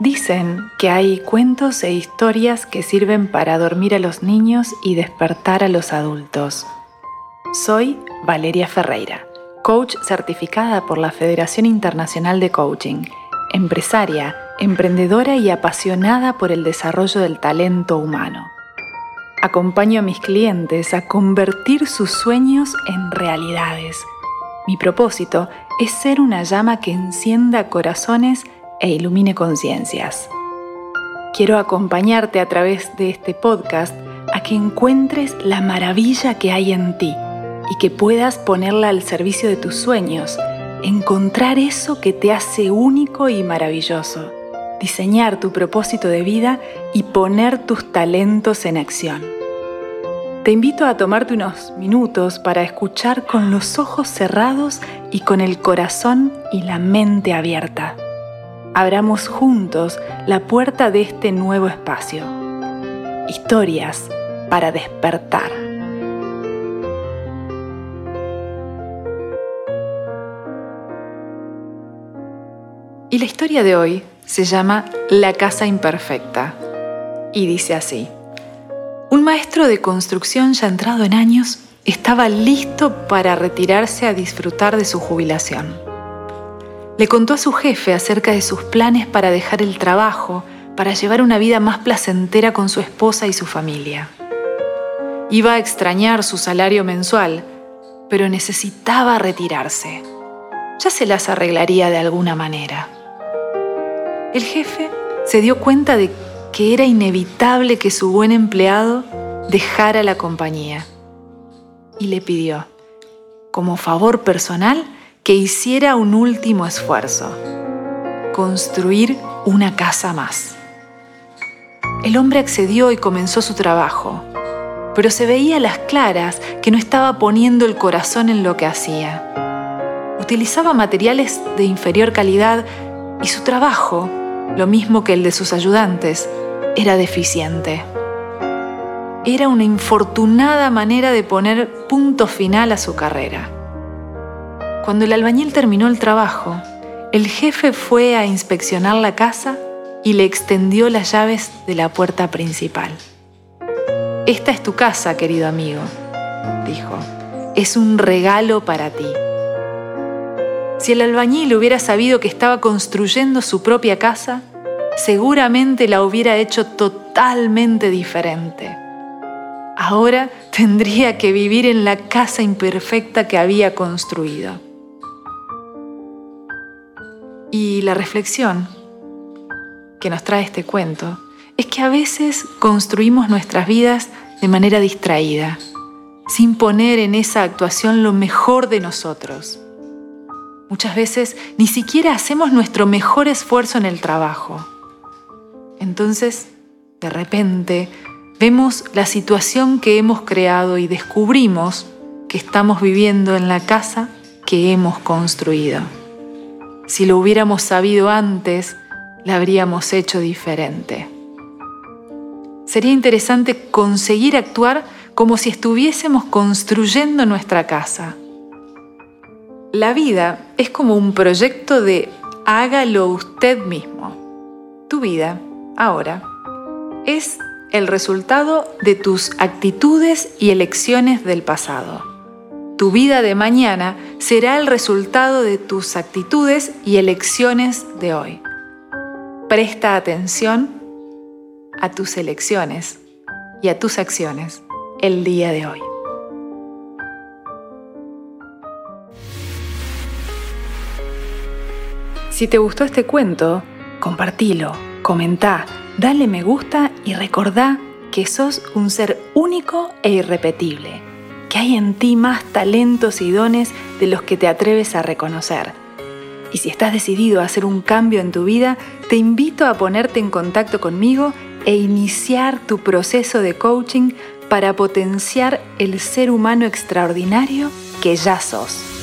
Dicen que hay cuentos e historias que sirven para dormir a los niños y despertar a los adultos. Soy Valeria Ferreira, coach certificada por la Federación Internacional de Coaching, empresaria, emprendedora y apasionada por el desarrollo del talento humano. Acompaño a mis clientes a convertir sus sueños en realidades. Mi propósito es ser una llama que encienda corazones e ilumine conciencias. Quiero acompañarte a través de este podcast a que encuentres la maravilla que hay en ti y que puedas ponerla al servicio de tus sueños, encontrar eso que te hace único y maravilloso, diseñar tu propósito de vida y poner tus talentos en acción. Te invito a tomarte unos minutos para escuchar con los ojos cerrados y con el corazón y la mente abierta abramos juntos la puerta de este nuevo espacio. Historias para despertar. Y la historia de hoy se llama La casa imperfecta y dice así. Un maestro de construcción ya entrado en años estaba listo para retirarse a disfrutar de su jubilación le contó a su jefe acerca de sus planes para dejar el trabajo, para llevar una vida más placentera con su esposa y su familia. Iba a extrañar su salario mensual, pero necesitaba retirarse. Ya se las arreglaría de alguna manera. El jefe se dio cuenta de que era inevitable que su buen empleado dejara la compañía y le pidió, como favor personal, que hiciera un último esfuerzo, construir una casa más. El hombre accedió y comenzó su trabajo, pero se veía a las claras que no estaba poniendo el corazón en lo que hacía. Utilizaba materiales de inferior calidad y su trabajo, lo mismo que el de sus ayudantes, era deficiente. Era una infortunada manera de poner punto final a su carrera. Cuando el albañil terminó el trabajo, el jefe fue a inspeccionar la casa y le extendió las llaves de la puerta principal. Esta es tu casa, querido amigo, dijo. Es un regalo para ti. Si el albañil hubiera sabido que estaba construyendo su propia casa, seguramente la hubiera hecho totalmente diferente. Ahora tendría que vivir en la casa imperfecta que había construido. Y la reflexión que nos trae este cuento es que a veces construimos nuestras vidas de manera distraída, sin poner en esa actuación lo mejor de nosotros. Muchas veces ni siquiera hacemos nuestro mejor esfuerzo en el trabajo. Entonces, de repente, vemos la situación que hemos creado y descubrimos que estamos viviendo en la casa que hemos construido. Si lo hubiéramos sabido antes, la habríamos hecho diferente. Sería interesante conseguir actuar como si estuviésemos construyendo nuestra casa. La vida es como un proyecto de hágalo usted mismo. Tu vida, ahora, es el resultado de tus actitudes y elecciones del pasado. Tu vida de mañana será el resultado de tus actitudes y elecciones de hoy. Presta atención a tus elecciones y a tus acciones el día de hoy. Si te gustó este cuento, compartilo, comentá, dale me gusta y recordá que sos un ser único e irrepetible que hay en ti más talentos y dones de los que te atreves a reconocer. Y si estás decidido a hacer un cambio en tu vida, te invito a ponerte en contacto conmigo e iniciar tu proceso de coaching para potenciar el ser humano extraordinario que ya sos.